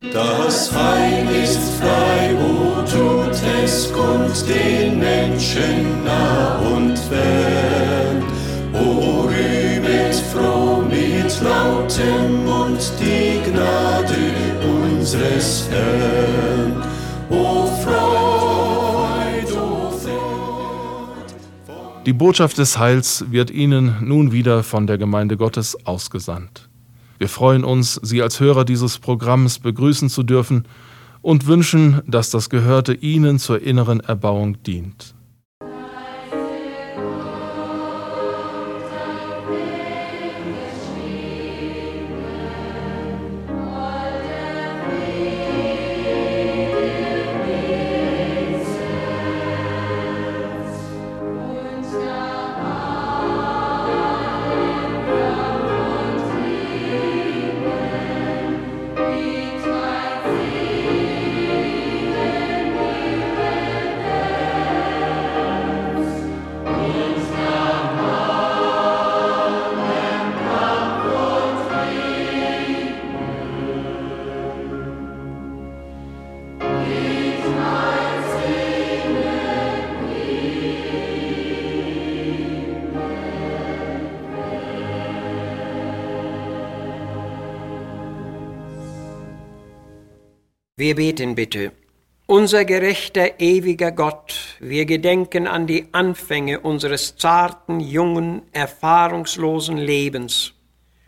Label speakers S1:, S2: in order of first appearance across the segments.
S1: Das Heil ist frei, o tut es kund den Menschen nah und fern. O rühmet froh mit lautem Mund die Gnade unseres Herrn. O Freud, o Freud.
S2: Die Botschaft des Heils wird Ihnen nun wieder von der Gemeinde Gottes ausgesandt. Wir freuen uns, Sie als Hörer dieses Programms begrüßen zu dürfen und wünschen, dass das Gehörte Ihnen zur inneren Erbauung dient.
S3: Wir beten bitte. Unser gerechter, ewiger Gott, wir gedenken an die Anfänge unseres zarten, jungen, erfahrungslosen Lebens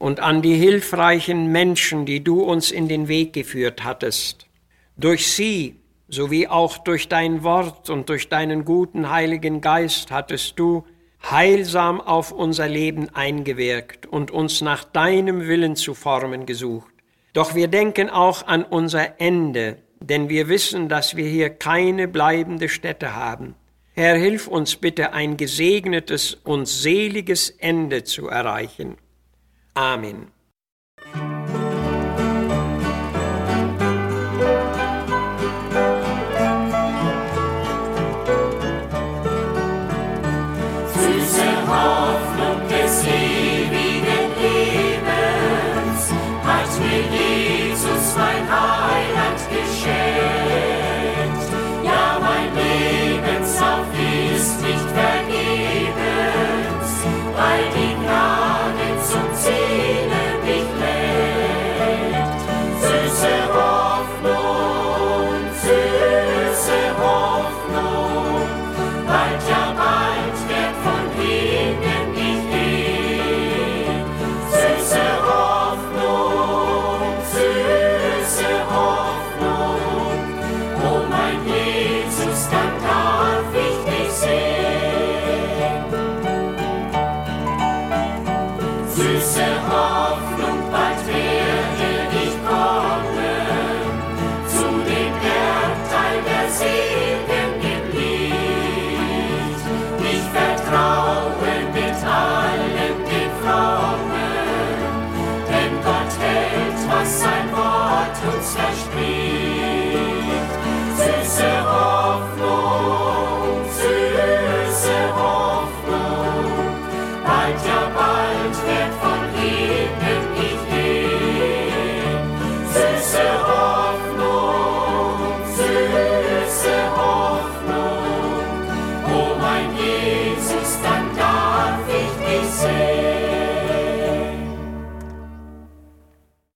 S3: und an die hilfreichen Menschen, die du uns in den Weg geführt hattest. Durch sie sowie auch durch dein Wort und durch deinen guten Heiligen Geist hattest du heilsam auf unser Leben eingewirkt und uns nach deinem Willen zu formen gesucht. Doch wir denken auch an unser Ende, denn wir wissen, dass wir hier keine bleibende Stätte haben. Herr, hilf uns bitte, ein gesegnetes und seliges Ende zu erreichen. Amen.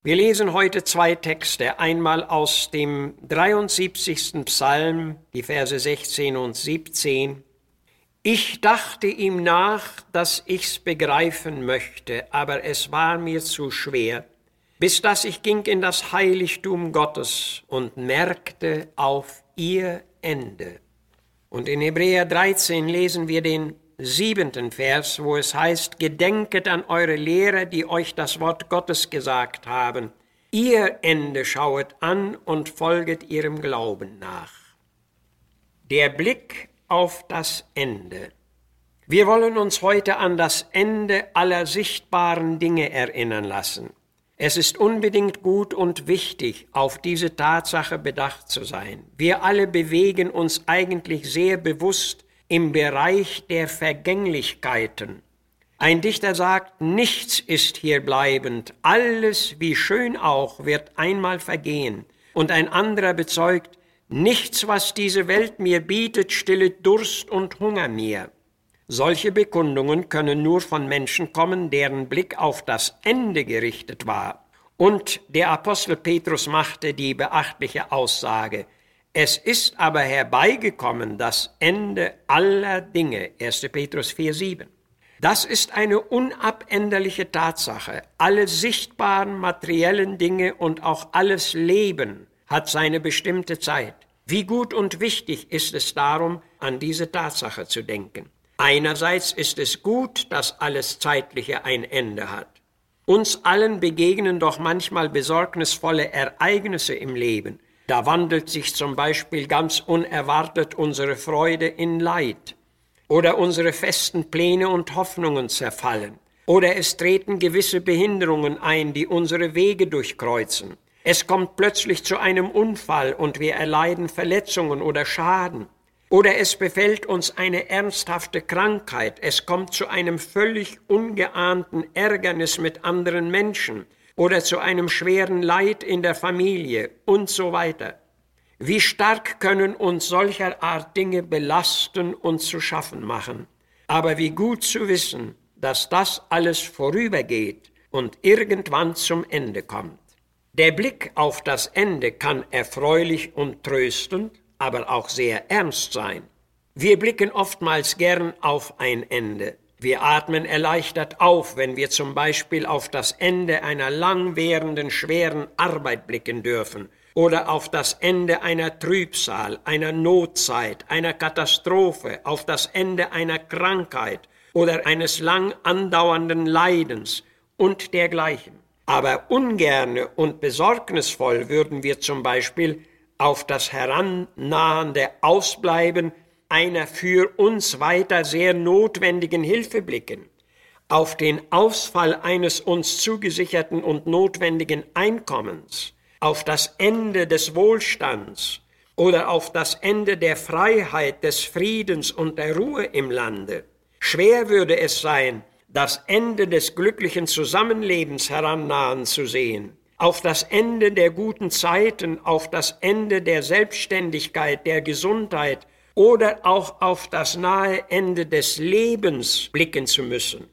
S3: Wir lesen heute zwei Texte, einmal aus dem 73. Psalm, die Verse 16 und 17. Ich dachte ihm nach, dass ich's begreifen möchte, aber es war mir zu schwer, bis dass ich ging in das Heiligtum Gottes und merkte auf ihr Ende. Und in Hebräer 13 lesen wir den siebenten Vers, wo es heißt, Gedenket an eure Lehrer, die euch das Wort Gottes gesagt haben. Ihr Ende schauet an und folget ihrem Glauben nach. Der Blick auf das Ende. Wir wollen uns heute an das Ende aller sichtbaren Dinge erinnern lassen. Es ist unbedingt gut und wichtig, auf diese Tatsache bedacht zu sein. Wir alle bewegen uns eigentlich sehr bewusst im Bereich der Vergänglichkeiten. Ein Dichter sagt, nichts ist hier bleibend, alles, wie schön auch, wird einmal vergehen. Und ein anderer bezeugt, nichts, was diese Welt mir bietet, stillet Durst und Hunger mir. Solche Bekundungen können nur von Menschen kommen, deren Blick auf das Ende gerichtet war. Und der Apostel Petrus machte die beachtliche Aussage, es ist aber herbeigekommen das Ende aller Dinge. 1. Petrus 4,7. Das ist eine unabänderliche Tatsache. Alle sichtbaren materiellen Dinge und auch alles Leben hat seine bestimmte Zeit. Wie gut und wichtig ist es darum, an diese Tatsache zu denken. Einerseits ist es gut, dass alles Zeitliche ein Ende hat. Uns allen begegnen doch manchmal besorgnisvolle Ereignisse im Leben. Da wandelt sich zum Beispiel ganz unerwartet unsere Freude in Leid oder unsere festen Pläne und Hoffnungen zerfallen oder es treten gewisse Behinderungen ein, die unsere Wege durchkreuzen. Es kommt plötzlich zu einem Unfall und wir erleiden Verletzungen oder Schaden. Oder es befällt uns eine ernsthafte Krankheit, es kommt zu einem völlig ungeahnten Ärgernis mit anderen Menschen oder zu einem schweren Leid in der Familie und so weiter. Wie stark können uns solcher Art Dinge belasten und zu schaffen machen. Aber wie gut zu wissen, dass das alles vorübergeht und irgendwann zum Ende kommt. Der Blick auf das Ende kann erfreulich und tröstend, aber auch sehr ernst sein. Wir blicken oftmals gern auf ein Ende, wir atmen erleichtert auf, wenn wir zum Beispiel auf das Ende einer langwährenden schweren Arbeit blicken dürfen oder auf das Ende einer Trübsal, einer Notzeit, einer Katastrophe, auf das Ende einer Krankheit oder eines lang andauernden Leidens und dergleichen. Aber ungerne und besorgnisvoll würden wir zum Beispiel auf das herannahende Ausbleiben einer für uns weiter sehr notwendigen Hilfe blicken, auf den Ausfall eines uns zugesicherten und notwendigen Einkommens, auf das Ende des Wohlstands oder auf das Ende der Freiheit, des Friedens und der Ruhe im Lande. Schwer würde es sein, das Ende des glücklichen Zusammenlebens herannahen zu sehen, auf das Ende der guten Zeiten, auf das Ende der Selbstständigkeit, der Gesundheit, oder auch auf das nahe Ende des Lebens blicken zu müssen.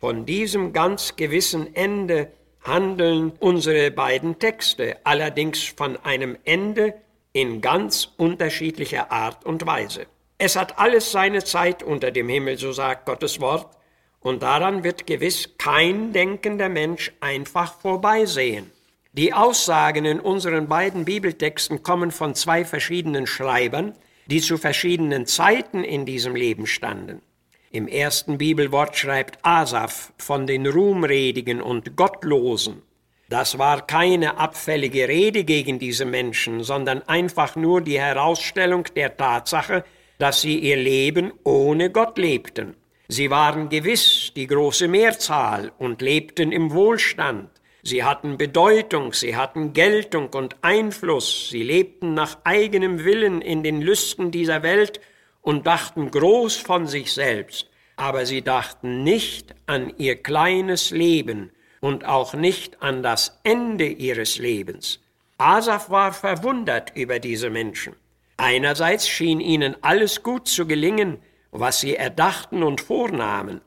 S3: Von diesem ganz gewissen Ende handeln unsere beiden Texte, allerdings von einem Ende in ganz unterschiedlicher Art und Weise. Es hat alles seine Zeit unter dem Himmel, so sagt Gottes Wort, und daran wird gewiss kein denkender Mensch einfach vorbeisehen. Die Aussagen in unseren beiden Bibeltexten kommen von zwei verschiedenen Schreibern, die zu verschiedenen Zeiten in diesem Leben standen. Im ersten Bibelwort schreibt Asaf von den Ruhmredigen und Gottlosen. Das war keine abfällige Rede gegen diese Menschen, sondern einfach nur die Herausstellung der Tatsache, dass sie ihr Leben ohne Gott lebten. Sie waren gewiss die große Mehrzahl und lebten im Wohlstand. Sie hatten Bedeutung, sie hatten Geltung und Einfluss, sie lebten nach eigenem Willen in den Lüsten dieser Welt und dachten groß von sich selbst, aber sie dachten nicht an ihr kleines Leben und auch nicht an das Ende ihres Lebens. Asaf war verwundert über diese Menschen. Einerseits schien ihnen alles gut zu gelingen, was sie erdachten und vornahmen,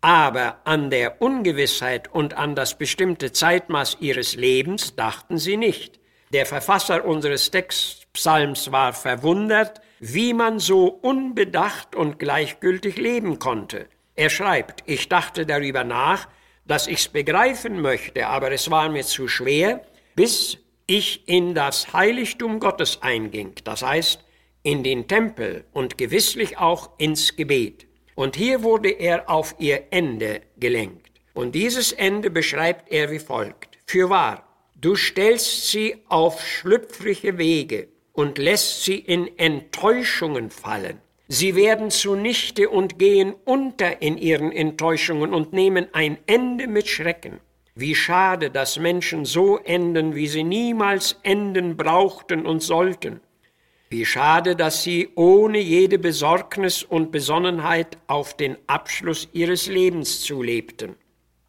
S3: aber an der Ungewissheit und an das bestimmte Zeitmaß ihres Lebens dachten sie nicht. Der Verfasser unseres Textpsalms war verwundert, wie man so unbedacht und gleichgültig leben konnte. Er schreibt, ich dachte darüber nach, dass ich's begreifen möchte, aber es war mir zu schwer, bis ich in das Heiligtum Gottes einging, das heißt in den Tempel und gewisslich auch ins Gebet. Und hier wurde er auf ihr Ende gelenkt. Und dieses Ende beschreibt er wie folgt. Fürwahr, du stellst sie auf schlüpfrige Wege und lässt sie in Enttäuschungen fallen. Sie werden zunichte und gehen unter in ihren Enttäuschungen und nehmen ein Ende mit Schrecken. Wie schade, dass Menschen so enden, wie sie niemals enden brauchten und sollten. Wie schade, dass sie ohne jede Besorgnis und Besonnenheit auf den Abschluss ihres Lebens zulebten.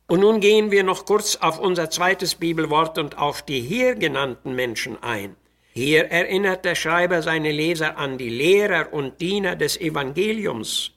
S3: Und nun gehen wir noch kurz auf unser zweites Bibelwort und auf die hier genannten Menschen ein. Hier erinnert der Schreiber seine Leser an die Lehrer und Diener des Evangeliums,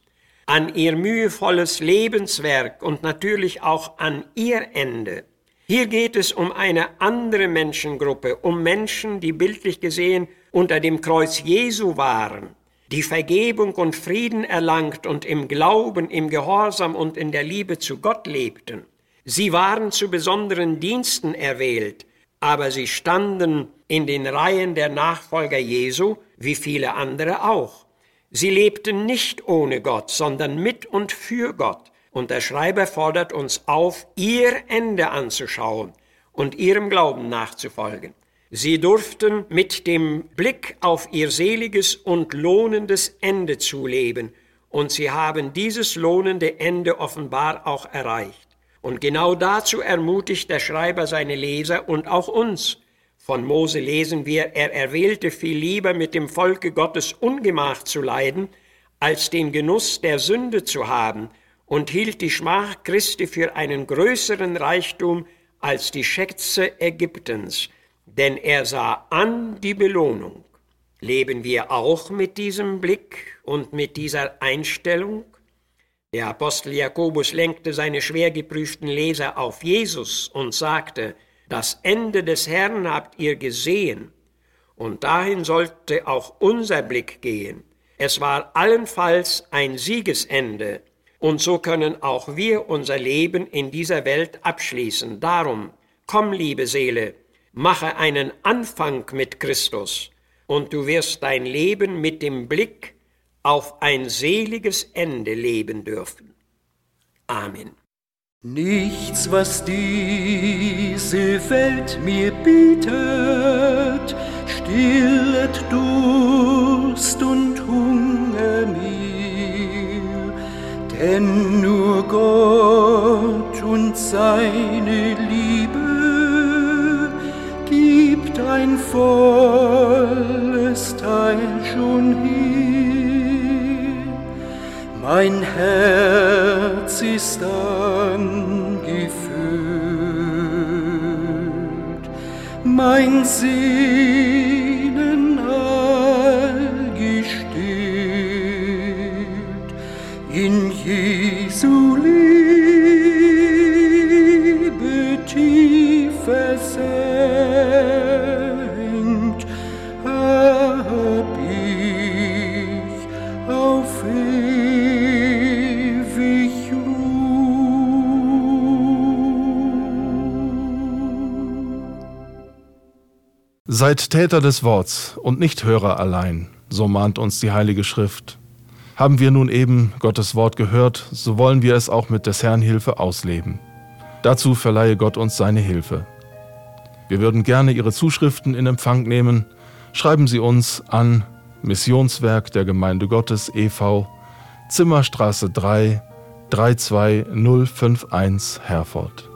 S3: an ihr mühevolles Lebenswerk und natürlich auch an ihr Ende. Hier geht es um eine andere Menschengruppe, um Menschen, die bildlich gesehen unter dem Kreuz Jesu waren, die Vergebung und Frieden erlangt und im Glauben, im Gehorsam und in der Liebe zu Gott lebten. Sie waren zu besonderen Diensten erwählt, aber sie standen in den Reihen der Nachfolger Jesu, wie viele andere auch. Sie lebten nicht ohne Gott, sondern mit und für Gott. Und der Schreiber fordert uns auf, ihr Ende anzuschauen und ihrem Glauben nachzufolgen. Sie durften mit dem Blick auf ihr seliges und lohnendes Ende zu leben, und sie haben dieses lohnende Ende offenbar auch erreicht. Und genau dazu ermutigt der Schreiber seine Leser und auch uns. Von Mose lesen wir, er erwählte viel lieber mit dem Volke Gottes Ungemach zu leiden, als den Genuss der Sünde zu haben, und hielt die Schmach Christi für einen größeren Reichtum als die Schätze Ägyptens, denn er sah an die Belohnung. Leben wir auch mit diesem Blick und mit dieser Einstellung? Der Apostel Jakobus lenkte seine schwer geprüften Leser auf Jesus und sagte, das Ende des Herrn habt ihr gesehen, und dahin sollte auch unser Blick gehen. Es war allenfalls ein Siegesende, und so können auch wir unser Leben in dieser Welt abschließen. Darum, komm, liebe Seele, mache einen Anfang mit Christus, und du wirst dein Leben mit dem Blick auf ein seliges Ende leben dürfen. Amen.
S1: Nichts, was diese Welt mir bietet, stillet Durst und Hunger mir, denn nur Gott Sehnen allgestillt in Jesu Liebe
S2: Seid Täter des Worts und nicht Hörer allein, so mahnt uns die Heilige Schrift. Haben wir nun eben Gottes Wort gehört, so wollen wir es auch mit des Herrn Hilfe ausleben. Dazu verleihe Gott uns seine Hilfe. Wir würden gerne Ihre Zuschriften in Empfang nehmen. Schreiben Sie uns an Missionswerk der Gemeinde Gottes e.V., Zimmerstraße 3, 32051 Herford.